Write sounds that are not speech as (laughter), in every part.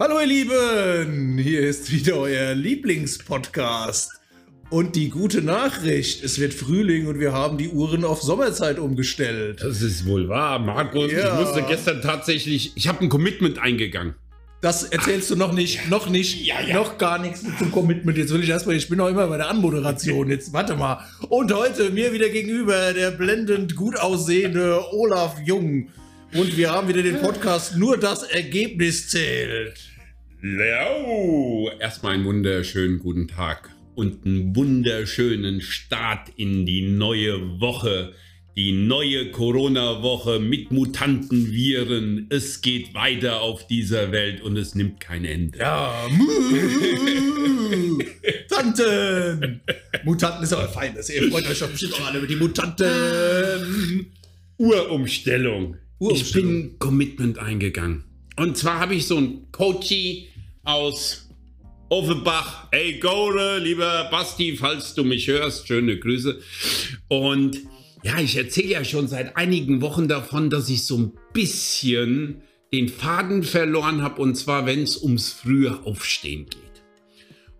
Hallo ihr Lieben, hier ist wieder euer Lieblingspodcast. Und die gute Nachricht, es wird Frühling und wir haben die Uhren auf Sommerzeit umgestellt. Das ist wohl wahr, Markus. Ja. Ich musste gestern tatsächlich, ich habe ein Commitment eingegangen. Das erzählst du noch nicht, noch nicht, Ja, ja. noch gar nichts zum Commitment. Jetzt will ich erstmal, ich bin noch immer bei der Anmoderation. Jetzt warte mal. Und heute mir wieder gegenüber der blendend gut aussehende Olaf Jung. Und wir haben wieder den Podcast Nur das Ergebnis zählt. Leo. Erstmal einen wunderschönen guten Tag und einen wunderschönen Start in die neue Woche. Die neue Corona-Woche mit mutanten Viren. Es geht weiter auf dieser Welt und es nimmt kein Ende. Ja, Mutanten. Mutanten ist aber fein. Das ihr freut euch doch bestimmt auch alle über die Mutanten. Urumstellung. Ich Urumstellung. bin Commitment eingegangen. Und zwar habe ich so einen Coachy aus Offenbach. Hey, Gore, lieber Basti, falls du mich hörst, schöne Grüße. Und ja, ich erzähle ja schon seit einigen Wochen davon, dass ich so ein bisschen den Faden verloren habe. Und zwar, wenn es ums frühe Aufstehen geht.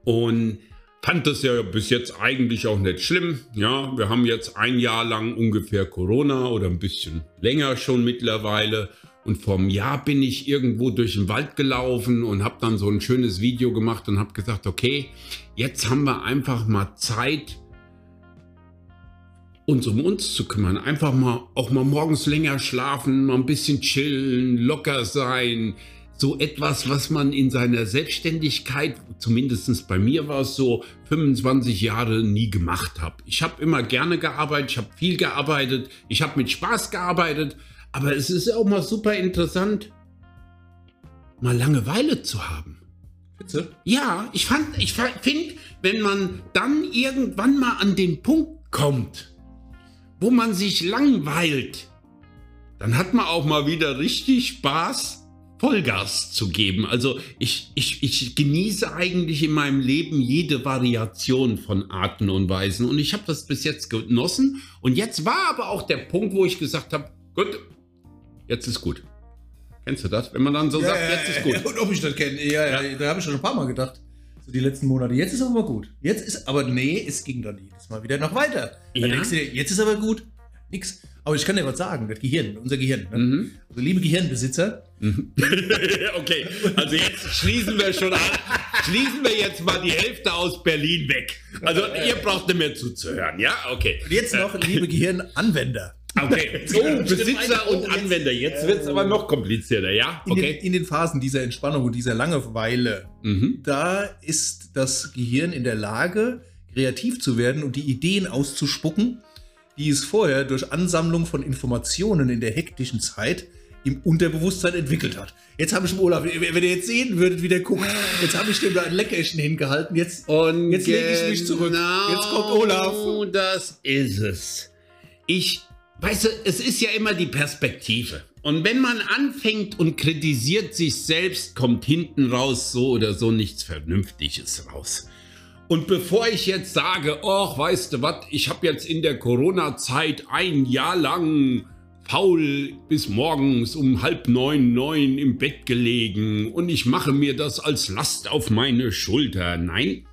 Und fand das ja bis jetzt eigentlich auch nicht schlimm. Ja, wir haben jetzt ein Jahr lang ungefähr Corona oder ein bisschen länger schon mittlerweile. Und vor einem Jahr bin ich irgendwo durch den Wald gelaufen und habe dann so ein schönes Video gemacht und habe gesagt, okay, jetzt haben wir einfach mal Zeit, uns um uns zu kümmern. Einfach mal auch mal morgens länger schlafen, mal ein bisschen chillen, locker sein. So etwas, was man in seiner Selbstständigkeit, zumindest bei mir war es so, 25 Jahre nie gemacht habe. Ich habe immer gerne gearbeitet, ich habe viel gearbeitet, ich habe mit Spaß gearbeitet, aber es ist auch mal super interessant, mal Langeweile zu haben. Bitte? Ja, ich fand, ich finde, wenn man dann irgendwann mal an den Punkt kommt, wo man sich langweilt, dann hat man auch mal wieder richtig Spaß, Vollgas zu geben. Also ich, ich, ich genieße eigentlich in meinem Leben jede Variation von Arten und Weisen. Und ich habe das bis jetzt genossen. Und jetzt war aber auch der Punkt, wo ich gesagt habe, gut, jetzt ist gut. Kennst du das? Wenn man dann so sagt, jetzt ist gut. Ja, und ob ich das kenne, ja, ja, da habe ich schon ein paar Mal gedacht. So die letzten Monate. Jetzt ist aber mal gut. Jetzt ist, aber nee, es ging dann jedes Mal wieder noch weiter. Dann Ja. denkst du dir, jetzt ist aber gut. Nix. Aber ich kann dir was sagen, das Gehirn, unser Gehirn. Ne? Mhm. Also liebe Gehirnbesitzer, (laughs) okay, also jetzt schließen wir schon an. Schließen wir jetzt mal die Hälfte aus Berlin weg. Also ihr braucht nicht mehr zuzuhören, ja? Okay. und jetzt noch liebe Gehirnanwender. Okay. (laughs) Oh, bestimmt Besitzer. Oh, und jetzt- Anwender. Jetzt wird es aber noch komplizierter, ja? In, den, Okay. in den Phasen dieser Entspannung und dieser Langeweile, Mhm. da ist das Gehirn in der Lage, kreativ zu werden und die Ideen auszuspucken, die es vorher durch Ansammlung von Informationen in der hektischen Zeit im Unterbewusstsein entwickelt hat. Jetzt habe ich dem Olaf, wenn ihr jetzt sehen würdet, wie der guckt, jetzt habe ich dem da ein Leckerchen hingehalten, jetzt Und Jetzt lege ich mich zurück. Jetzt kommt Olaf. Genau Das ist es. Ich, weißt du, es ist ja immer die Perspektive. Und wenn man anfängt und kritisiert sich selbst, kommt hinten raus so oder so nichts Vernünftiges raus. Und bevor ich jetzt sage, ach, weißt du was, ich habe jetzt in der Corona-Zeit ein Jahr lang faul bis morgens um halb neun, neun im Bett gelegen und ich mache mir das als Last auf meine Schulter. Nein,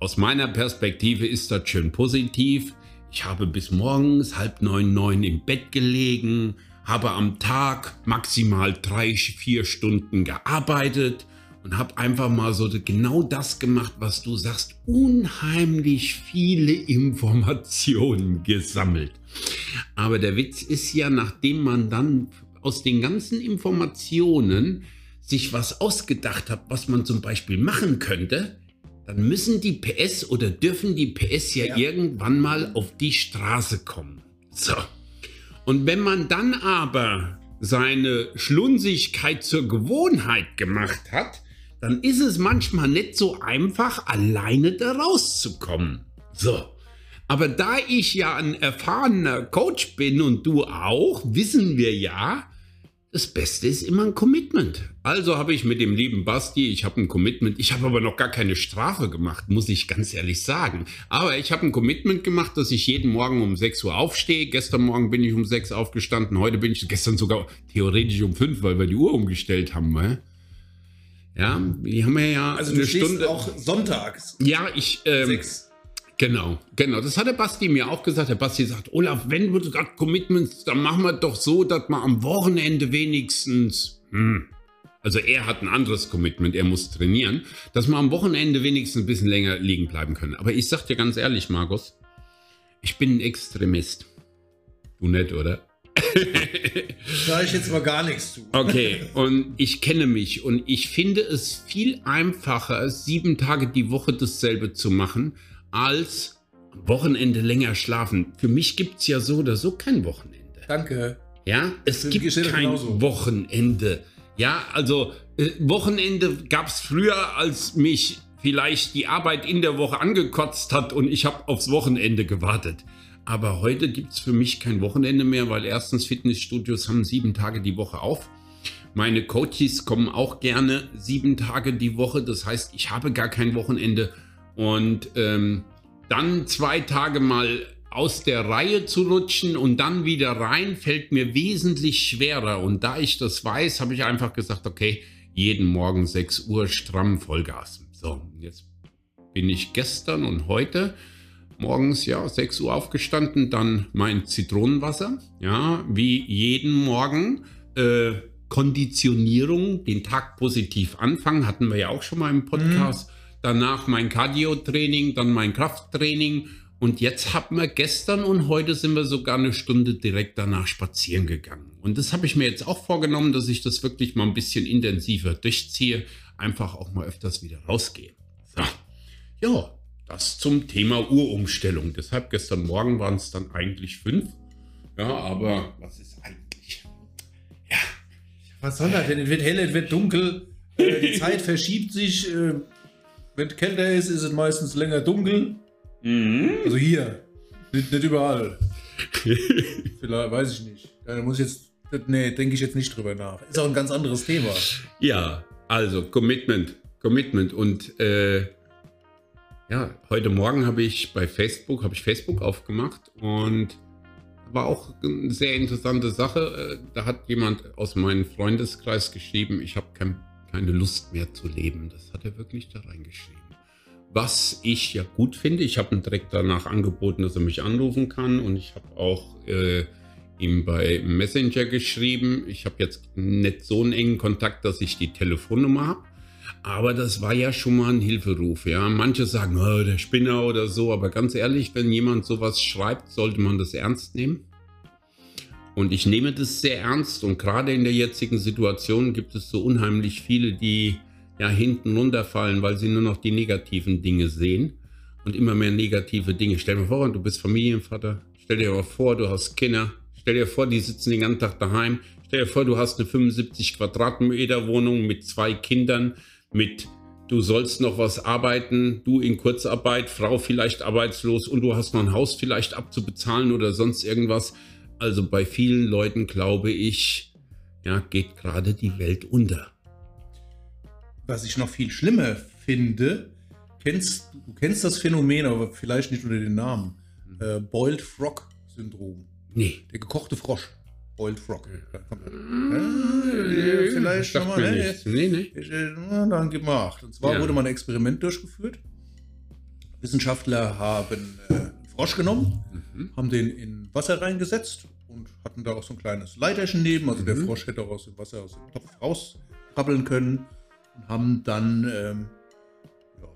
aus meiner Perspektive ist das schön positiv. Ich habe bis morgens halb neun, neun im Bett gelegen, habe am Tag maximal drei, vier Stunden gearbeitet und habe einfach mal so genau das gemacht, was du sagst, unheimlich viele (laughs) Informationen gesammelt. Aber der Witz ist ja, nachdem man dann aus den ganzen Informationen sich was ausgedacht hat, was man zum Beispiel machen könnte, dann müssen die PS oder dürfen die PS ja, Ja. irgendwann mal auf die Straße kommen. So. Und wenn man dann aber seine Schlunsigkeit zur Gewohnheit gemacht hat, dann ist es manchmal nicht so einfach, alleine da rauszukommen. So. Aber da ich ja ein erfahrener Coach bin und du auch, wissen wir ja, das Beste ist immer ein Commitment. Also habe ich mit dem lieben Basti, ich habe ein Commitment. Ich habe aber noch gar keine Strafe gemacht, muss ich ganz ehrlich sagen. Aber ich habe ein Commitment gemacht, dass ich jeden Morgen um 6 Uhr aufstehe. Gestern Morgen bin ich um 6 aufgestanden. Heute bin ich gestern sogar theoretisch um 5, weil wir die Uhr umgestellt haben. Ne? Ja, die haben wir ja Also eine Stunde. auch sonntags. ja, ich. Ähm, Sechs. Genau, genau. Das hat der Basti mir auch gesagt. Der Basti sagt, Olaf, wenn du gerade Commitments, dann machen wir doch so, dass man am Wochenende wenigstens, hm, also er hat ein anderes Commitment, er muss trainieren, dass wir am Wochenende wenigstens ein bisschen länger liegen bleiben können. Aber ich sag dir ganz ehrlich, Markus, ich bin ein Extremist. Du nicht, oder? (laughs) Da ich jetzt mal gar nichts zu. Okay, und ich kenne mich und ich finde es viel einfacher, sieben Tage die Woche dasselbe zu machen, als am Wochenende länger schlafen. Für mich gibt es ja so oder so kein Wochenende. Danke. Ja, es gibt kein genauso. Wochenende. Ja, also äh, Wochenende gab es früher, als mich vielleicht die Arbeit in der Woche angekotzt hat und ich habe aufs Wochenende gewartet. Aber heute gibt es für mich kein Wochenende mehr, weil erstens Fitnessstudios haben sieben Tage die Woche auf. Meine Coaches kommen auch gerne sieben Tage die Woche. Das heißt, ich habe gar kein Wochenende. Und ähm, dann zwei Tage mal aus der Reihe zu rutschen und dann wieder rein, fällt mir wesentlich schwerer. Und da ich das weiß, habe ich einfach gesagt, okay, jeden Morgen 6 Uhr stramm Vollgas. So, jetzt bin ich gestern und heute morgens ja 6 Uhr aufgestanden, dann mein Zitronenwasser, ja, wie jeden Morgen. Äh, Konditionierung, den Tag positiv anfangen, hatten wir ja auch schon mal im Podcast. Danach mein Cardio-Training, dann mein Krafttraining. Und jetzt haben wir gestern und heute sind wir sogar eine Stunde direkt danach spazieren gegangen. Und das habe ich mir jetzt auch vorgenommen, dass ich das wirklich mal ein bisschen intensiver durchziehe. Einfach auch mal öfters wieder rausgehe. So. Ja, das zum Thema Uhrumstellung. Deshalb gestern Morgen waren es dann eigentlich fünf. Ja, aber was ist eigentlich? Ja, Was soll das denn? Es wird hell, es wird dunkel. Äh, die Zeit verschiebt sich. Wenn es kälter ist, ist es meistens länger dunkel. Also hier. Nicht, nicht überall. (laughs) Vielleicht, weiß ich nicht. Da muss ich jetzt. Nee, denke ich jetzt nicht drüber nach. Ist auch ein ganz anderes Thema. Ja, also Commitment, Commitment und äh, ja, heute Morgen habe ich bei Facebook habe ich Facebook aufgemacht und war auch eine sehr interessante Sache. Äh, Da hat jemand aus meinem Freundeskreis geschrieben, ich habe kein, keine Lust mehr zu leben. Das hat er wirklich da reingeschrieben. Was ich ja gut finde, ich habe ihm direkt danach angeboten, dass er mich anrufen kann und ich habe auch äh, ihm bei Messenger geschrieben. Ich habe jetzt nicht so einen engen Kontakt, dass ich die Telefonnummer habe. Aber das war ja schon mal ein Hilferuf. Ja, manche sagen, oh, der Spinner oder so. Aber ganz ehrlich, wenn jemand sowas schreibt, sollte man das ernst nehmen. Und ich nehme das sehr ernst. Und gerade in der jetzigen Situation gibt es so unheimlich viele, die ja hinten runterfallen, weil sie nur noch die negativen Dinge sehen und immer mehr negative Dinge. Stell dir vor, du bist Familienvater. Stell dir mal vor, du hast Kinder. Stell dir vor, die sitzen den ganzen Tag daheim. Stell dir vor, du hast eine 75 Quadratmeter Wohnung mit zwei Kindern, mit du sollst noch was arbeiten, du in Kurzarbeit, Frau vielleicht arbeitslos und du hast noch ein Haus vielleicht abzubezahlen oder sonst irgendwas. Also bei vielen Leuten glaube ich, ja, geht gerade die Welt unter. Was ich noch viel schlimmer finde, kennst, du kennst das Phänomen, aber vielleicht nicht unter den Namen. Äh, Boiled Frog Syndrom. Nee. Der gekochte Frosch. Boiled Frog. Äh, vielleicht schon mal. ne? Nee, nee. Ich, äh, dann gib mal acht. Und zwar Ja. wurde mal ein Experiment durchgeführt. Wissenschaftler haben äh, einen Frosch genommen, Mhm. haben den in Wasser reingesetzt und hatten da auch so ein kleines Leiterchen neben. Also der Mhm. Frosch hätte auch aus dem Wasser aus dem Topf rauskrabbeln können. Und haben dann ähm, ja,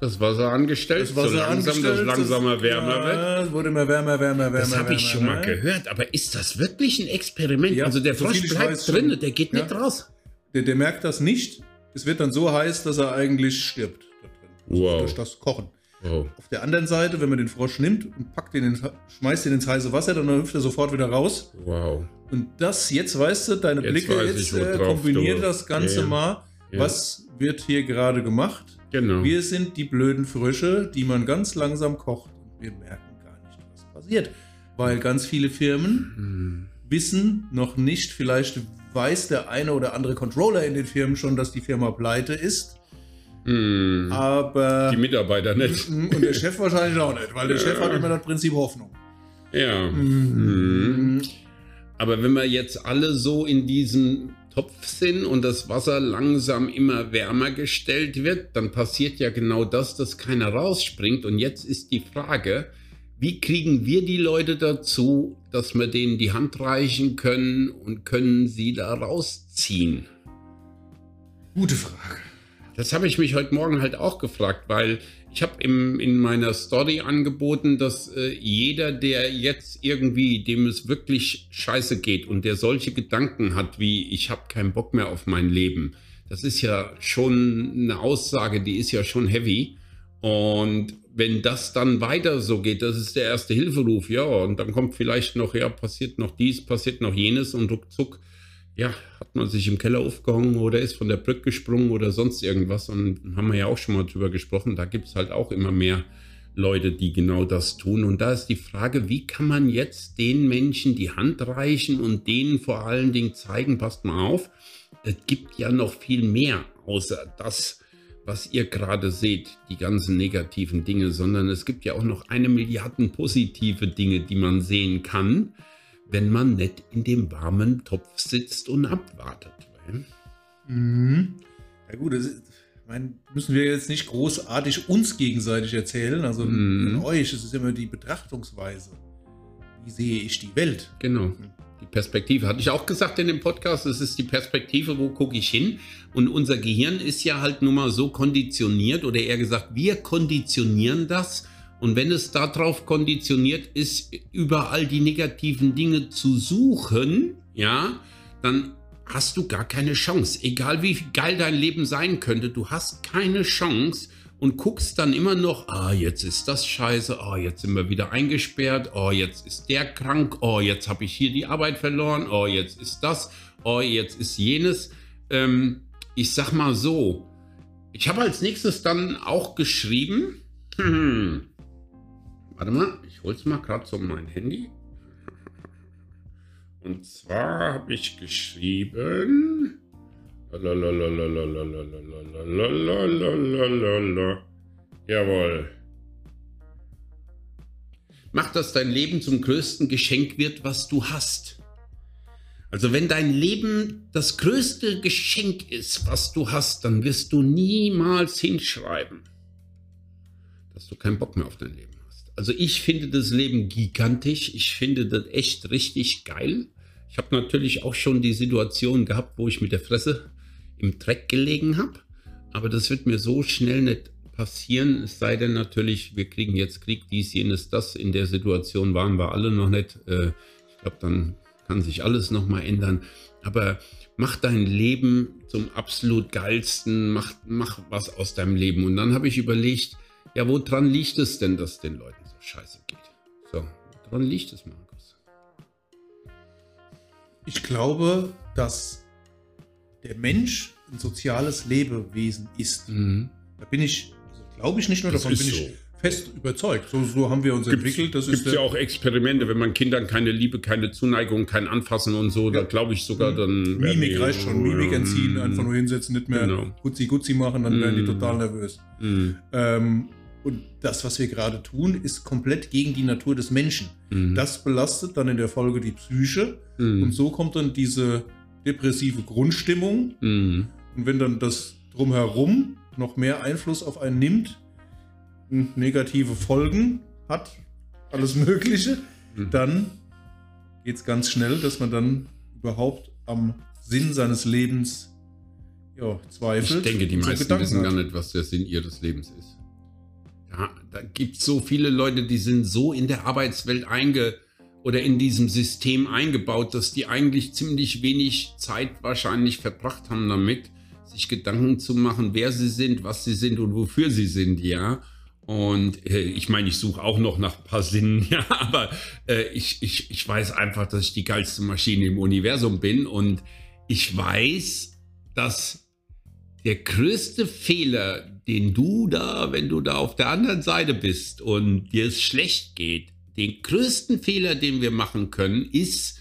Das Wasser angestellt, das Wasser so langsam, angestellt. das langsamer wärmer ja, wird. Es wurde immer wärmer, wärmer, wärmer. Das habe ich wärmer, schon mal wärmer. gehört, aber ist das wirklich ein Experiment? Ja, also der Frosch bleibt weiß drin, der geht nicht raus. Der, der merkt das nicht. Es wird dann so heiß, dass er eigentlich stirbt. Da drin. Wow. Durch das Kochen. Wow. Auf der anderen Seite, wenn man den Frosch nimmt und packt den ins, schmeißt ihn ins heiße Wasser, dann hüpft er sofort wieder raus. Wow. Und das, jetzt weißt du, deine Jetzt Blicke, jetzt äh, kombiniert das Ganze Ja, mal. Ja. Was wird hier gerade gemacht? Genau. Wir sind die blöden Frösche, die man ganz langsam kocht. Und wir merken gar nicht, was passiert. Weil ganz viele Firmen Hm. wissen noch nicht, vielleicht weiß der eine oder andere Controller in den Firmen schon, dass die Firma pleite ist. Hm. Aber. Die Mitarbeiter nicht. Und der Chef wahrscheinlich auch nicht, weil der Chef hat immer das Prinzip Hoffnung. Ja. Mhm. Aber wenn wir jetzt alle so in diesem Topf sind und das Wasser langsam immer wärmer gestellt wird, dann passiert ja genau das, dass keiner rausspringt. Und jetzt ist die Frage, wie kriegen wir die Leute dazu, dass wir denen die Hand reichen können und können sie da rausziehen? Gute Frage. Das habe ich mich heute Morgen halt auch gefragt, weil ich habe in meiner Story angeboten, dass äh, jeder, der jetzt irgendwie, dem es wirklich scheiße geht und der solche Gedanken hat wie, ich habe keinen Bock mehr auf mein Leben, das ist ja schon eine Aussage, die ist ja schon heavy. Und wenn das dann weiter so geht, das ist der erste Hilferuf, ja, und dann kommt vielleicht noch, ja, passiert noch dies, passiert noch jenes und ruckzuck ja, hat man sich im Keller aufgehangen oder ist von der Brücke gesprungen oder sonst irgendwas. Und haben wir ja auch schon mal drüber gesprochen. Da gibt es halt auch immer mehr Leute, die genau das tun. Und da ist die Frage, wie kann man jetzt den Menschen die Hand reichen und denen vor allen Dingen zeigen, passt mal auf, es gibt ja noch viel mehr außer das, was ihr gerade seht, die ganzen negativen Dinge, sondern es gibt ja auch noch eine Milliarde positive Dinge, die man sehen kann wenn man nicht in dem warmen Topf sitzt und abwartet. Mhm. Ja gut, das ist, meine, müssen wir jetzt nicht großartig uns gegenseitig erzählen, also mhm. euch, es ist immer die Betrachtungsweise. Wie sehe ich die Welt? Genau. Mhm. Die Perspektive. Hatte ich auch gesagt in dem Podcast, es ist die Perspektive, wo gucke ich hin. Und unser Gehirn ist ja halt nun mal so konditioniert, oder eher gesagt, wir konditionieren das, und wenn es darauf konditioniert ist, überall die negativen Dinge zu suchen, ja, dann hast du gar keine Chance. Egal wie geil dein Leben sein könnte, du hast keine Chance und guckst dann immer noch, ah, jetzt ist das scheiße, oh, jetzt sind wir wieder eingesperrt, oh, jetzt ist der krank, oh, jetzt habe ich hier die Arbeit verloren, oh, jetzt ist das, oh, jetzt ist jenes. Ähm, ich sag mal so, ich habe als nächstes dann auch geschrieben, (clears throat) hm, Warte mal, ich hol's mal gerade so mein Handy. Und zwar habe ich geschrieben. Jawohl. Mach, dass dein Leben zum größten Geschenk wird, was du hast. Also wenn dein Leben das größte Geschenk ist, was du hast, dann wirst du niemals hinschreiben, dass du keinen Bock mehr auf dein Leben. Also ich finde das Leben gigantisch. Ich finde das echt richtig geil. Ich habe natürlich auch schon die Situation gehabt, wo ich mit der Fresse im Dreck gelegen habe. Aber das wird mir so schnell nicht passieren. Es sei denn natürlich, wir kriegen jetzt Krieg, dies, jenes, das. In der Situation waren wir alle noch nicht. Äh, ich glaube, dann kann sich alles nochmal ändern. Aber mach dein Leben zum absolut geilsten. Mach, mach was aus deinem Leben. Und dann habe ich überlegt, ja, woran liegt es denn, dass den Leuten scheiße geht? So, woran liegt es, Markus? Ich glaube, dass der Mensch ein soziales Lebewesen ist. Mhm. Da bin ich, also glaube ich nicht nur, das davon bin so. ich fest überzeugt. So, so haben wir uns gibt's, entwickelt. Es gibt ja auch Experimente, wenn man Kindern keine Liebe, keine Zuneigung, kein Anfassen und so, ja. da glaube ich sogar dann. Mimik reicht schon, Mimik entziehen, einfach nur hinsetzen, nicht mehr genau. Gutzi Gutzi machen, dann mm. werden die mhm. total nervös. Mm. Ähm, und das, was wir gerade tun, ist komplett gegen die Natur des Menschen. Mhm. Das belastet dann in der Folge die Psyche. Mhm. Und so kommt dann diese depressive Grundstimmung. Mhm. Und wenn dann das drumherum noch mehr Einfluss auf einen nimmt, negative Folgen hat, alles Mögliche, mhm. dann geht es ganz schnell, dass man dann überhaupt am Sinn seines Lebens ja, zweifelt. Ich denke, die meisten wissen gar nicht, was der Sinn ihres Lebens ist. Ja, da gibt es so viele Leute, die sind so in der Arbeitswelt einge oder in diesem System eingebaut, dass die eigentlich ziemlich wenig Zeit wahrscheinlich verbracht haben damit, sich Gedanken zu machen, wer sie sind, was sie sind und wofür sie sind, ja. Und äh, ich meine, ich suche auch noch nach ein paar Sinnen, (laughs) ja, aber äh, ich, ich, ich weiß einfach, dass ich die geilste Maschine im Universum bin und ich weiß, dass der größte Fehler, den du da, wenn du da auf der anderen Seite bist und dir es schlecht geht, den größten Fehler, den wir machen können, ist,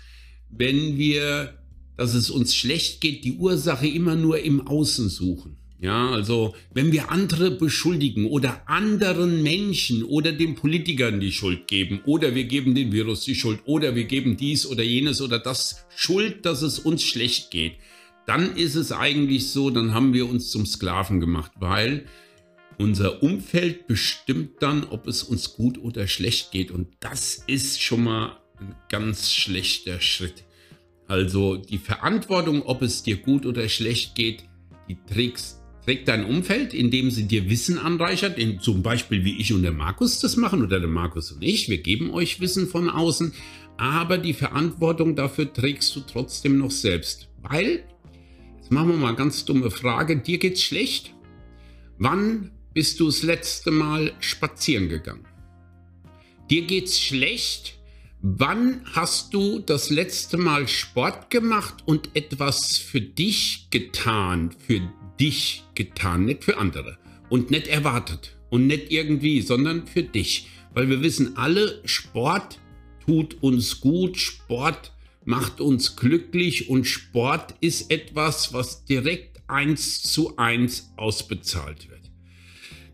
wenn wir, dass es uns schlecht geht, die Ursache immer nur im Außen suchen. Ja, also wenn wir andere beschuldigen oder anderen Menschen oder den Politikern die Schuld geben oder wir geben dem Virus die Schuld oder wir geben dies oder jenes oder das Schuld, dass es uns schlecht geht, dann ist es eigentlich so, dann haben wir uns zum Sklaven gemacht, weil unser Umfeld bestimmt dann, ob es uns gut oder schlecht geht. Und das ist schon mal ein ganz schlechter Schritt. Also die Verantwortung, ob es dir gut oder schlecht geht, die trägst, trägt dein Umfeld, indem sie dir Wissen anreichert, in, zum Beispiel wie ich und der Markus das machen oder der Markus und ich. Wir geben euch Wissen von außen, aber die Verantwortung dafür trägst du trotzdem noch selbst. Weil, jetzt machen wir mal ganz dumme Frage, dir geht's schlecht? Wann bist du das letzte Mal spazieren gegangen? Dir geht's schlecht? Wann hast du das letzte Mal Sport gemacht und etwas für dich getan? Für dich getan, nicht für andere. Und nicht erwartet. Und nicht irgendwie, sondern für dich. Weil wir wissen alle, Sport tut uns gut, Sport macht uns glücklich und Sport ist etwas, was direkt eins zu eins ausbezahlt wird.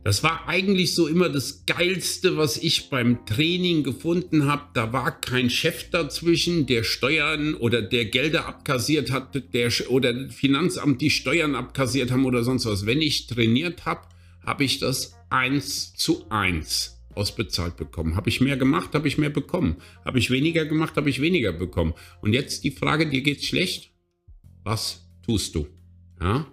Das war eigentlich so immer das Geilste, was ich beim Training gefunden habe. Da war kein Chef dazwischen, der Steuern oder der Gelder abkassiert hat, der oder Finanzamt die Steuern abkassiert haben oder sonst was. Wenn ich trainiert habe, habe ich das eins zu eins ausbezahlt bekommen. Habe ich mehr gemacht, habe ich mehr bekommen. Habe ich weniger gemacht, habe ich weniger bekommen. Und jetzt die Frage, dir geht's schlecht? Was tust du? Ja?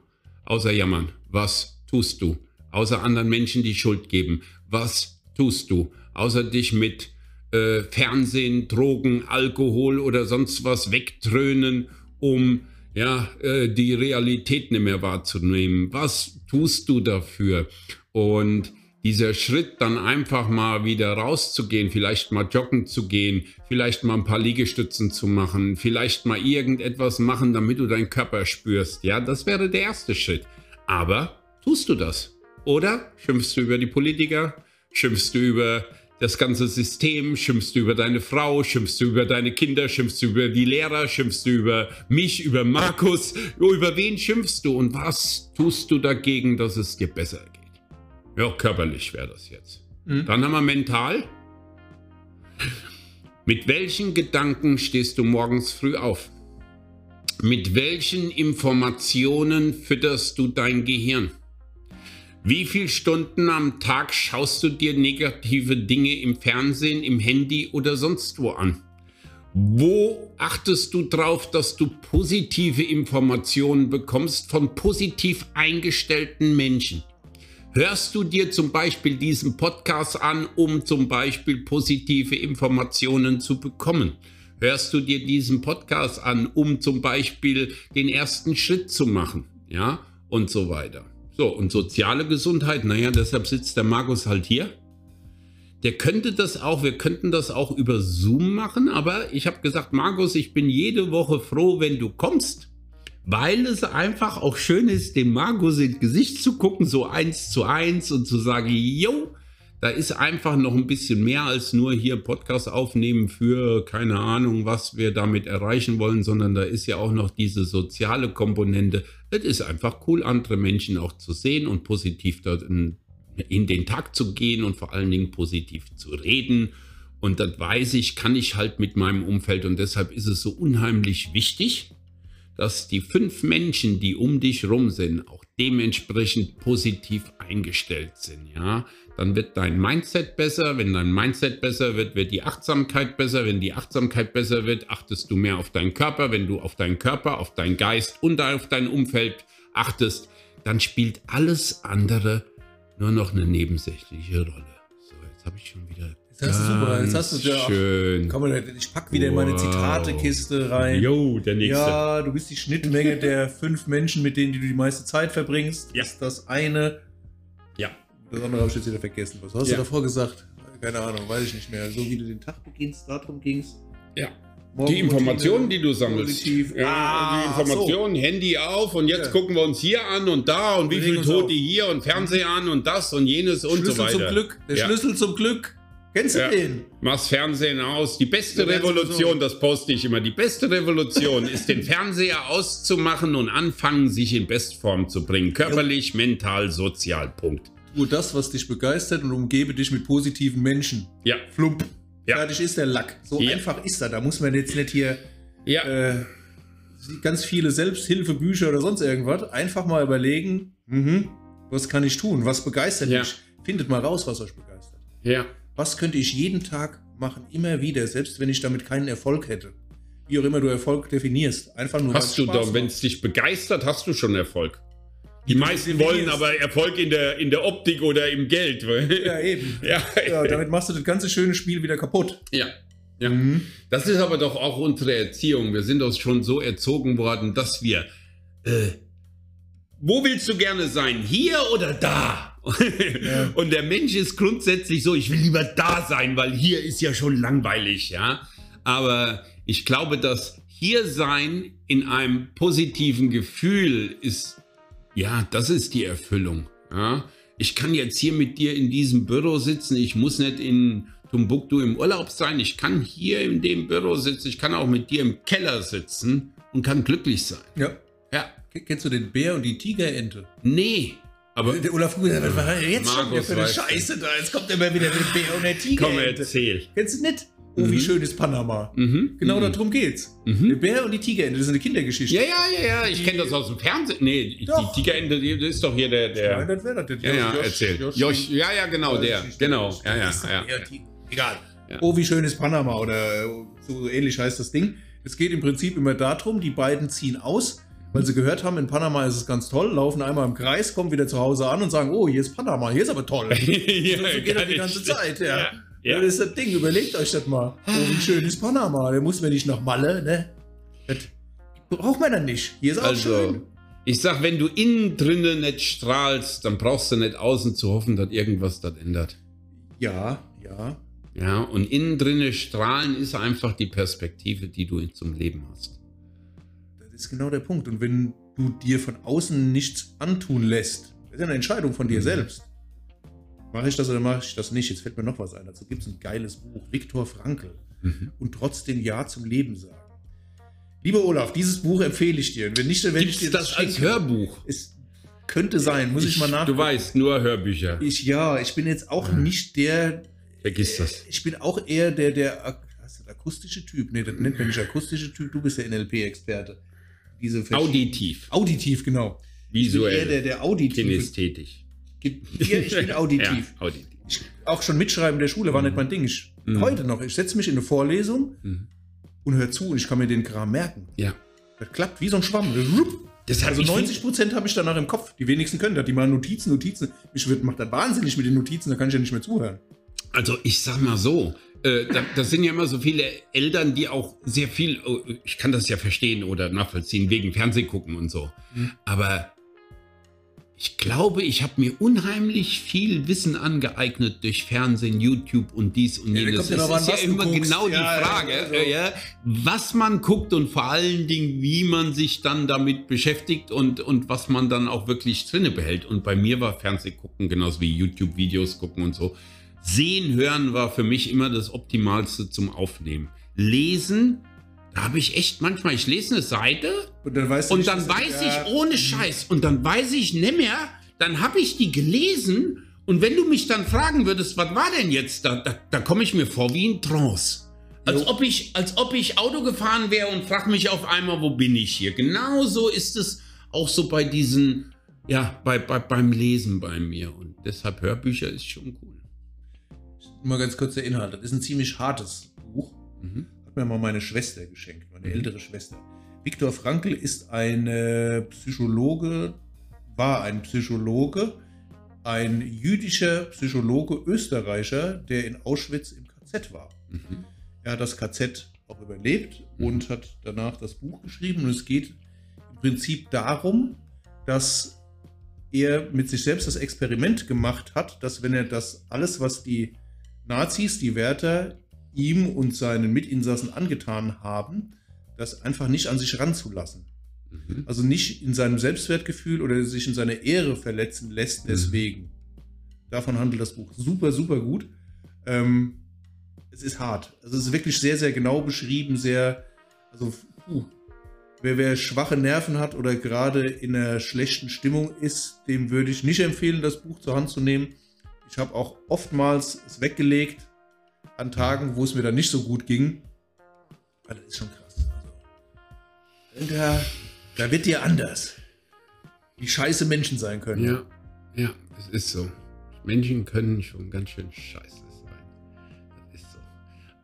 Außer jammern. Was tust du? außer anderen Menschen die Schuld geben. Was tust du, außer dich mit äh, Fernsehen, Drogen, Alkohol oder sonst was wegtrönen, um ja, äh, die Realität nicht mehr wahrzunehmen? Was tust du dafür? Und dieser Schritt dann einfach mal wieder rauszugehen, vielleicht mal joggen zu gehen, vielleicht mal ein paar Liegestützen zu machen, vielleicht mal irgendetwas machen, damit du deinen Körper spürst. Ja, das wäre der erste Schritt. Aber tust du das? Oder schimpfst du über die Politiker? Schimpfst du über das ganze System? Schimpfst du über deine Frau? Schimpfst du über deine Kinder? Schimpfst du über die Lehrer? Schimpfst du über mich, über Markus? Über wen schimpfst du? Und was tust du dagegen, dass es dir besser? Ja, körperlich wäre das jetzt. Mhm. Dann haben wir mental. Mit welchen Gedanken stehst du morgens früh auf? Mit welchen Informationen fütterst du dein Gehirn? Wie viele Stunden am Tag schaust du dir negative Dinge im Fernsehen, im Handy oder sonst wo an? Wo achtest du darauf, dass du positive Informationen bekommst von positiv eingestellten Menschen? Hörst du dir zum Beispiel diesen Podcast an, um zum Beispiel positive Informationen zu bekommen? Hörst du dir diesen Podcast an, um zum Beispiel den ersten Schritt zu machen? Ja, und so weiter. So, und soziale Gesundheit, naja, deshalb sitzt der Markus halt hier. Der könnte das auch, wir könnten das auch über Zoom machen, aber ich habe gesagt, Markus, ich bin jede Woche froh, wenn du kommst, weil es einfach auch schön ist, dem Markus ins Gesicht zu gucken, so eins zu eins und zu sagen, yo, da ist einfach noch ein bisschen mehr als nur hier Podcast aufnehmen für keine Ahnung, was wir damit erreichen wollen, sondern da ist ja auch noch diese soziale Komponente. Es ist einfach cool, andere Menschen auch zu sehen und positiv in, in den Tag zu gehen und vor allen Dingen positiv zu reden. Und das weiß ich, kann ich halt mit meinem Umfeld und deshalb ist es so unheimlich wichtig, dass die fünf Menschen, die um dich rum sind, auch dementsprechend positiv eingestellt sind, ja dann wird dein Mindset besser. Wenn dein Mindset besser wird, wird die Achtsamkeit besser. Wenn die Achtsamkeit besser wird, achtest du mehr auf deinen Körper. Wenn du auf deinen Körper, auf deinen Geist und auf dein Umfeld achtest, dann spielt alles andere nur noch eine nebensächliche Rolle. So, jetzt habe ich schon wieder. Das ist super. Jetzt hast du ja. Schön. Komm, ich pack wieder wow. in meine Zitatekiste rein. Jo, der nächste. Ja, du bist die Schnittmenge der (laughs) fünf Menschen, mit denen du die meiste Zeit verbringst. Ja. Ist das eine. Ja. Das andere habe ich jetzt wieder vergessen. Was hast ja. du davor gesagt? Keine Ahnung, weiß ich nicht mehr. So wie du den Tag beginnst, darum ging es. Ja. die Informationen, die du sammelst. Ja, ah, die Informationen, so. Handy auf und jetzt ja. gucken wir uns hier an und da und wie viele Tote hier und Fernseher an und das und jenes und Schlüssel so weiter. Zum Glück. Der. Schlüssel zum Glück. Kennst du ja. den? Mach's Fernsehen aus. Die beste Revolution, das poste ich immer, die beste Revolution ist, den Fernseher auszumachen und anfangen, sich in Bestform zu bringen. Körperlich, mental, sozial. Punkt nur das, was dich begeistert und umgebe dich mit positiven Menschen. Ja. Flump. Ja. Fertig ist der Lack. So ja. einfach ist er. Da muss man jetzt nicht hier ja. äh, ganz viele Selbsthilfebücher oder sonst irgendwas. Einfach mal überlegen, mhm, was kann ich tun? Was begeistert Ja. mich? Findet mal raus, was euch begeistert. Ja. Was könnte ich jeden Tag machen, immer wieder, selbst wenn ich damit keinen Erfolg hätte? Wie auch immer du Erfolg definierst. Einfach nur. Hast du doch, wenn es dich begeistert, hast du schon Erfolg. Die du meisten wollen aber Erfolg in der, in der Optik oder im Geld. (laughs) Ja, eben. ja. Ja, damit machst du das ganze schöne Spiel wieder kaputt. ja. ja. Mhm. Das ist aber doch auch unsere Erziehung. Wir sind doch schon so erzogen worden, dass wir. Äh, wo willst du gerne sein? Hier oder da? Und der Mensch ist grundsätzlich so, ich will lieber da sein, weil hier ist ja schon langweilig, ja. Aber ich glaube, dass hier sein in einem positiven Gefühl ist, ja, das ist die Erfüllung. Ja. Ich kann jetzt hier mit dir in diesem Büro sitzen. Ich muss nicht in Tumbuktu im Urlaub sein. Ich kann hier in dem Büro sitzen. Ich kann auch mit dir im Keller sitzen und kann glücklich sein. Ja. Ja. Kennst du den Bär und die Tigerente? Nee. Aber Der Olaf Gruber, was war jetzt schon wieder Markus für eine. Scheiße da? Jetzt kommt er mal wieder dem Bär und der komm, Tigerente. erzähl. Kennst du nicht? Oh, wie Mhm. schön ist Panama. Mhm. Genau mhm. darum geht's. Mhm. Der Bär und die Tigerente, das ist eine Kindergeschichte. Ja, ja, ja, ja. Ich kenne das aus dem Fernsehen. Nee, die Doch. Tigerente, die- das ist doch hier der. der Nein, das wäre das. ja, ja, Josh- erzähl. Josh- Josh, ja, ja, genau, der. Genau. Ja, ja, ja. der Egal. Ja. Oh, wie schön ist Panama oder so ähnlich heißt das Ding. Es geht im Prinzip immer darum, die beiden ziehen aus, weil sie gehört haben, in Panama ist es ganz toll, laufen einmal im Kreis, kommen wieder zu Hause an und sagen, oh, hier ist Panama, hier ist aber toll. (laughs) ja, so geht das die ganze Zeit, ja. Ja, ja. Das ist das Ding, überlegt euch das mal. Oh, wie schön ist Panama. Da muss man nicht nach Malle, ne? Das braucht man dann nicht. Hier ist auch schön. Also, ich sag, wenn du innen drinnen nicht strahlst, dann brauchst du nicht außen zu hoffen, dass irgendwas das ändert. Ja, ja. Ja, und innen drinnen strahlen ist einfach die Perspektive, die du zum Leben hast. Das ist genau der Punkt. Und wenn du dir von außen nichts antun lässt, das ist ja eine Entscheidung von dir Mhm. selbst. Mache ich das oder mache ich das nicht? Jetzt fällt mir noch was ein. Dazu gibt es ein geiles Buch, Viktor Frankl. Mhm. Und trotzdem Ja zum Leben sagen. Lieber Olaf, dieses Buch empfehle ich dir. Und wenn nicht, dann werde ich dir das als. Hörbuch? Es könnte sein, muss ich, mal Du nachgucken. weißt, nur Hörbücher. Ich, ja, ich bin jetzt auch nicht der, Vergiss das. ich bin auch eher der, der akustische Typ. Nee, das nennt man nicht akustische Typ, du bist der NLP-Experte. Diese Auditiv, Auditiv, genau. Ich bin der, visuell, der auditiv. kinesthetisch. Ja, ich bin (laughs) auditiv. Ja, auditiv. Ich, auch schon mitschreiben der Schule war nicht mein Ding. Ich, Mhm. Heute noch, ich setze mich in eine Vorlesung Mhm. und höre zu und ich kann mir den Kram merken. Ja. Das klappt wie so ein Schwamm. Deshalb, Also ich 90 Prozent habe ich danach im Kopf. Die wenigsten können das. Die machen Notizen, Notizen. Mich wird, macht das wahnsinnig mit den Notizen, da kann ich ja nicht mehr zuhören. Also ich sag mal so, äh, da, das sind ja immer so viele Eltern, die auch sehr viel, oh, ich kann das ja verstehen oder nachvollziehen, wegen Fernsehgucken und so. Mhm. Aber ich glaube, ich habe mir unheimlich viel Wissen angeeignet durch Fernsehen, YouTube und dies und jenes. ja Das noch an, ist ja immer guckst. genau die Ja, ja, Frage, ja, was man guckt und vor allen Dingen, wie man sich dann damit beschäftigt und, und was man dann auch wirklich drinne behält. Und bei mir war Fernsehgucken genauso wie YouTube-Videos gucken und so. Sehen, hören war für mich immer das Optimalste zum Aufnehmen. Lesen, da habe ich echt manchmal, ich lese eine Seite Und dann weißt du und nicht, dann weiß ja, ich ohne Scheiß und dann weiß ich nicht mehr, dann habe ich die gelesen und wenn du mich dann fragen würdest, was war denn jetzt, da, da, da komme ich mir vor wie in Trance. Als ob, ich, als ob ich Auto gefahren wäre und frag mich auf einmal, wo bin ich hier? Genauso ist es auch so bei diesen, ja, bei, bei, beim Lesen bei mir. Und deshalb Hörbücher ist schon cool. Mal ganz kurz der Inhalt. Das ist ein ziemlich hartes Buch. Mhm. Hat mir mal meine Schwester geschenkt, meine Mhm. ältere Schwester. Viktor Frankl ist ein äh, Psychologe, war ein Psychologe, ein jüdischer Psychologe, Österreicher, der in Auschwitz im KZ war. Mhm. Er hat das KZ auch überlebt Mhm. und hat danach das Buch geschrieben. Und es geht im Prinzip darum, dass er mit sich selbst das Experiment gemacht hat, dass wenn er das alles, was die Nazis, die Wärter ihm und seinen Mitinsassen angetan haben, das einfach nicht an sich ranzulassen. Mhm. Also nicht in seinem Selbstwertgefühl oder sich in seine Ehre verletzen lässt Mhm. deswegen. Davon handelt das Buch super, super gut. Ähm, es ist hart. Also es ist wirklich sehr, sehr genau beschrieben, sehr, also puh. Wer, wer schwache Nerven hat oder gerade in einer schlechten Stimmung ist, dem würde ich nicht empfehlen, das Buch zur Hand zu nehmen. Ich habe auch oftmals es weggelegt an Tagen, wo es mir dann nicht so gut ging. Aber das ist schon krass. Also, Da, da wird dir anders. Wie scheiße Menschen sein können. Ja, ja, es ist so. Menschen können schon ganz schön scheiße sein. Das ist so.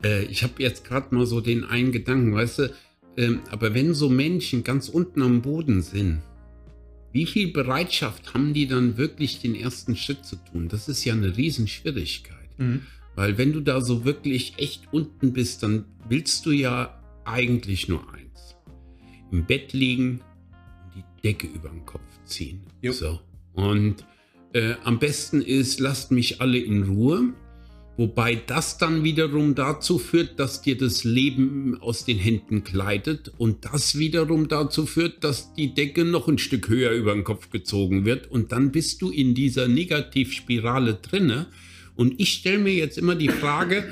Äh, ich habe jetzt gerade mal so den einen Gedanken, weißt du, ähm, aber wenn so Menschen ganz unten am Boden sind, wie viel Bereitschaft haben die dann wirklich den ersten Schritt zu tun? Das ist ja eine Riesenschwierigkeit. Mhm. Weil wenn du da so wirklich echt unten bist, dann willst du ja eigentlich nur eins. Im Bett liegen und die Decke über den Kopf ziehen. Jo. So. Und äh, am besten ist, lasst mich alle in Ruhe. Wobei das dann wiederum dazu führt, dass dir das Leben aus den Händen gleitet und das wiederum dazu führt, dass die Decke noch ein Stück höher über den Kopf gezogen wird und dann bist du in dieser Negativspirale drinne. Und ich stelle mir jetzt immer die Frage,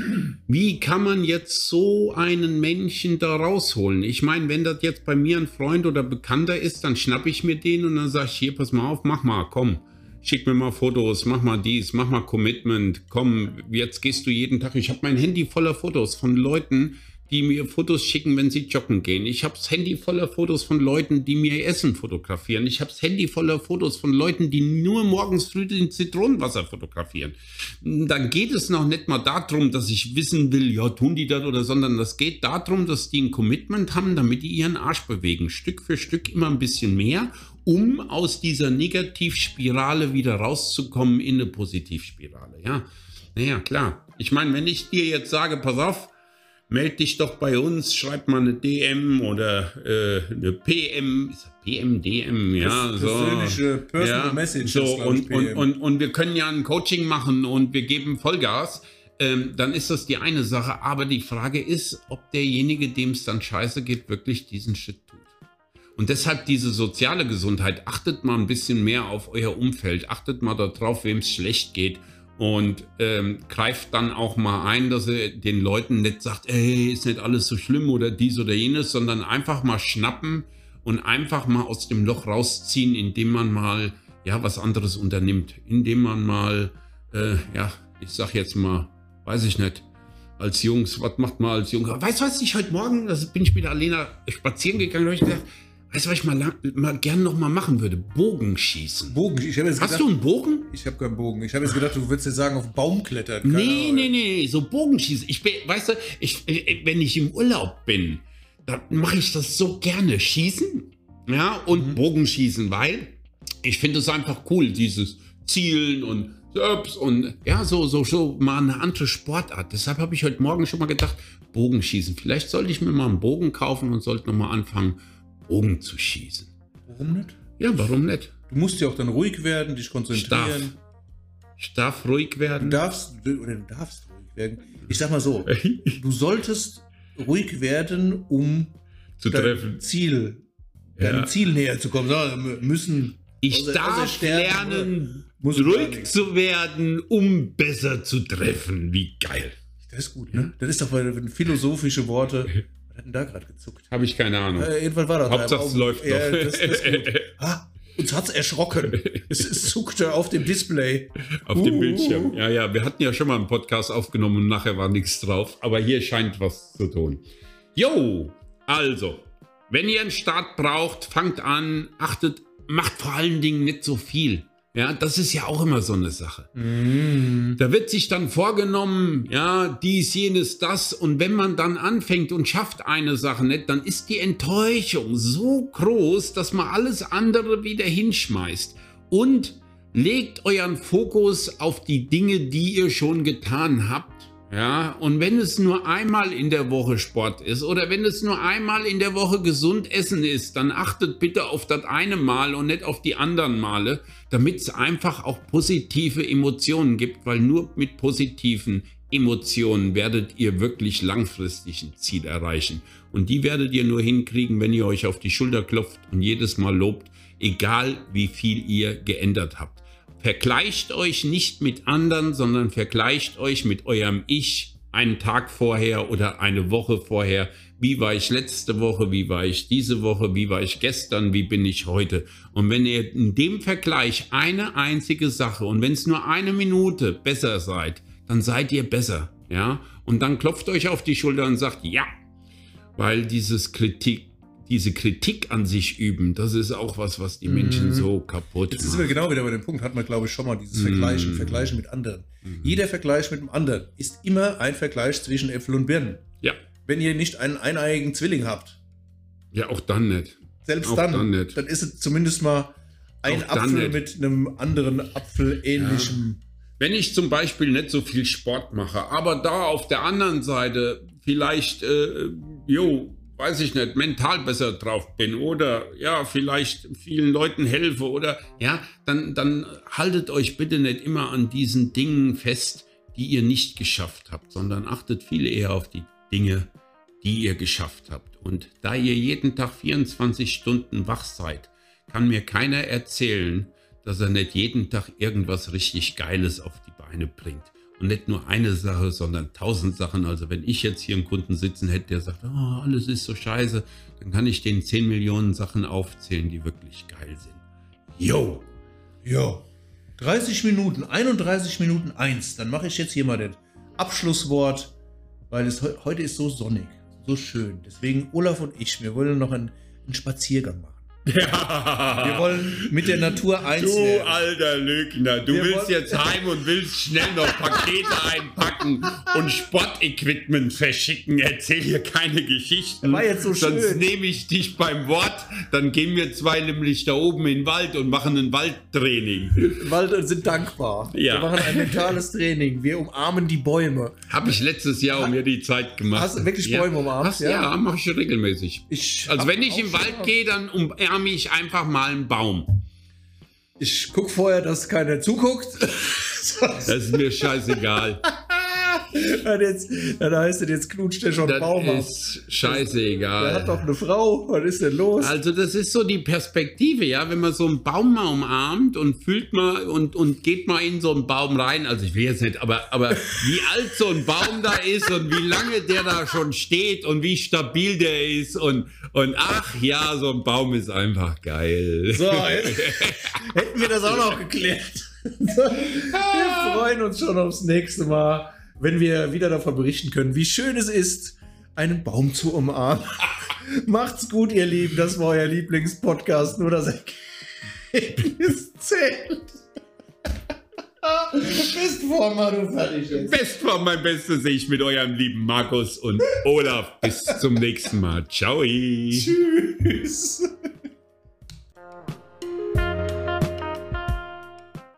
wie kann man jetzt so einen Menschen da rausholen? Ich meine, wenn das jetzt bei mir ein Freund oder Bekannter ist, dann schnapp ich mir den und dann sage ich, hier, pass mal auf, mach mal, komm schick mir mal Fotos, mach mal dies, mach mal Commitment, komm, jetzt gehst du jeden Tag. Ich habe mein Handy voller Fotos von Leuten, die mir Fotos schicken, wenn sie joggen gehen. Ich habe das Handy voller Fotos von Leuten, die mir Essen fotografieren. Ich habe das Handy voller Fotos von Leuten, die nur morgens früh den Zitronenwasser fotografieren. Dann geht es noch nicht mal darum, dass ich wissen will, ja, tun die das oder, sondern das geht darum, dass die ein Commitment haben, damit die ihren Arsch bewegen. Stück für Stück immer ein bisschen mehr um aus dieser Negativspirale wieder rauszukommen in eine Positivspirale. Ja, naja, klar. Ich meine, wenn ich dir jetzt sage, pass auf, meld dich doch bei uns, schreib mal eine DM oder äh, eine PM, ist das PM, DM, ja, Das so. persönliche Personal ja, Message So, und, und, und, und wir können ja ein Coaching machen und wir geben Vollgas. Ähm, dann ist das die eine Sache. Aber die Frage ist, ob derjenige, dem es dann scheiße geht, wirklich diesen Schritt tut. Und deshalb diese soziale Gesundheit. Achtet mal ein bisschen mehr auf euer Umfeld. Achtet mal darauf, wem es schlecht geht. Und ähm, greift dann auch mal ein, dass ihr den Leuten nicht sagt, ey, ist nicht alles so schlimm oder dies oder jenes, sondern einfach mal schnappen und einfach mal aus dem Loch rausziehen, indem man mal ja was anderes unternimmt. Indem man mal, äh, ja, ich sag jetzt mal, weiß ich nicht, als Jungs, was macht man als Junge? Weißt du, was ich heute Morgen, das bin ich mit Alena spazieren gegangen, da habe ich gedacht, weißt du, was ich mal, mal gern noch mal machen würde? Bogenschießen. Bogen. Ich jetzt Hast gedacht, du einen Bogen? Ich habe keinen Bogen. Ich habe jetzt gedacht, du würdest jetzt sagen, auf Baum klettern. Keine Nee, nee, nee, so Bogenschießen. Ich weißt du, ich, wenn ich im Urlaub bin, dann mache ich das so gerne. Schießen, ja, und Bogenschießen, weil ich finde es einfach cool, dieses Zielen und Ups und ja, so, so, so mal eine andere Sportart. Deshalb habe ich heute Morgen schon mal gedacht, Bogenschießen. Vielleicht sollte ich mir mal einen Bogen kaufen und sollte noch mal anfangen, Bogen zu schießen. Warum nicht? Ja, warum nicht? Du musst ja auch dann ruhig werden, dich konzentrieren. ich darf ruhig Du werden. darfst, oder du darfst ruhig werden. Ich sag mal so, (laughs) du solltest ruhig werden, um zu deinem treffen. Ziel, deinem Ja. Ziel näher zu kommen. Wir müssen. Ich außer- außer darf sterben, lernen, ruhig zu werden, um besser zu treffen. Wie geil. Das ist gut, ne? Das ist doch philosophische Worte. (laughs) Was hat denn da gerade gezuckt? Habe ich keine Ahnung. Äh, jedenfalls war das Hauptsache, es läuft noch. Ja, das, das (laughs) ah, uns hat's erschrocken. es, es zuckte auf dem Display. Auf dem Uh. Bildschirm. Ja, ja, wir hatten ja schon mal einen Podcast aufgenommen und nachher war nichts drauf. Aber hier scheint was zu tun. Jo, also, wenn ihr einen Start braucht, fangt an, achtet, macht vor allen Dingen nicht so viel. Ja, das ist ja auch immer so eine Sache. Da wird sich dann vorgenommen, ja, dies, jenes, das. Und wenn man dann anfängt und schafft eine Sache nicht, dann ist die Enttäuschung so groß, dass man alles andere wieder hinschmeißt. Und legt euren Fokus auf die Dinge, die ihr schon getan habt. Ja, und wenn es nur einmal in der Woche Sport ist oder wenn es nur einmal in der Woche gesund essen ist, dann achtet bitte auf das eine Mal und nicht auf die anderen Male, damit es einfach auch positive Emotionen gibt, weil nur mit positiven Emotionen werdet ihr wirklich langfristig ein Ziel erreichen. Und die werdet ihr nur hinkriegen, wenn ihr euch auf die Schulter klopft und jedes Mal lobt, egal wie viel ihr geändert habt. Vergleicht euch nicht mit anderen, sondern vergleicht euch mit eurem Ich einen Tag vorher oder eine Woche vorher. Wie war ich letzte Woche? Wie war ich diese Woche? Wie war ich gestern? Wie bin ich heute? Und wenn ihr in dem Vergleich eine einzige Sache und wenn es nur eine Minute besser seid, dann seid ihr besser. Ja? Und dann klopft euch auf die Schulter und sagt, ja, weil dieses Kritik, diese Kritik an sich üben, das ist auch was, was die Menschen so kaputt Jetzt sind wir macht. genau wieder bei dem Punkt, hat man glaube ich schon mal dieses. Vergleichen, Vergleichen mit anderen. Jeder Vergleich mit dem anderen ist immer ein Vergleich zwischen Äpfel und Birnen. Ja, Wenn ihr nicht einen eineiigen Zwilling habt, ja, auch dann nicht. selbst Auch dann, dann dann, nicht. ist es zumindest mal ein Auch dann Apfel mit einem anderen Apfelähnlichen. Wenn ich zum Beispiel nicht so viel Sport mache, aber da auf der anderen Seite vielleicht, äh, jo, weiß ich nicht, mental besser drauf bin oder ja, vielleicht vielen Leuten helfe oder ja, dann, dann haltet euch bitte nicht immer an diesen Dingen fest, die ihr nicht geschafft habt, sondern achtet viel eher auf die Dinge, die ihr geschafft habt. Und da ihr jeden Tag 24 Stunden wach seid, kann mir keiner erzählen, dass er nicht jeden Tag irgendwas richtig Geiles auf die Beine bringt. Und nicht nur eine Sache, sondern tausend Sachen. Also wenn ich jetzt hier einen Kunden sitzen hätte, der sagt, oh, alles ist so scheiße, dann kann ich den 10 Millionen Sachen aufzählen, die wirklich geil sind. Yo! Ja. 30 Minuten, 31 Minuten 1. Dann mache ich jetzt hier mal das Abschlusswort, weil es heu- heute ist so sonnig, so schön. Deswegen Olaf und ich, wir wollen noch einen, einen Spaziergang machen. Wir (laughs) wollen mit der Natur eins Du werden. alter Lügner, du Wir willst jetzt heim und willst schnell noch Pakete einpacken und Sportequipment verschicken. Erzähl hier keine Geschichten. War jetzt so Sonst schön. nehme ich dich beim Wort. Dann gehen wir zwei nämlich da oben in den Wald und machen ein Waldtraining. Weil sind dankbar. Ja. Wir machen ein mentales Training. Wir umarmen die Bäume. Habe ich letztes Jahr um mir die Zeit gemacht. Hast du wirklich Bäume umarmt? Hast, ja, Ja. mache ich regelmäßig. Ich Also wenn ich im Wald gehe, dann umarme ich einfach mal einen Baum. Ich guck vorher, dass keiner zuguckt. (laughs) Das ist mir scheißegal. Dann, jetzt, dann heißt es, jetzt knutscht der schon Das Baum ab. ist scheißegal. Der hat doch eine Frau. Was ist denn los? Also das ist so die Perspektive, ja, wenn man so einen Baum mal umarmt und fühlt mal und, und geht mal in so einen Baum rein, also ich will jetzt nicht, aber, aber wie alt so ein Baum da ist und wie lange der da schon steht und wie stabil der ist und, und ach ja, so ein Baum ist einfach geil. So, hätten wir das auch noch geklärt. (laughs) Wir freuen uns schon aufs nächste Mal, wenn wir wieder davon berichten können, wie schön es ist, einen Baum zu umarmen. (laughs) Macht's gut, ihr Lieben. Das war euer Lieblingspodcast. Nur das Ergebnis zählt. Bist vor, mal du fertig jetzt. Best war mein Bestes ich mit eurem lieben Markus und Olaf. Bis zum nächsten Mal. Ciao. Tschüss.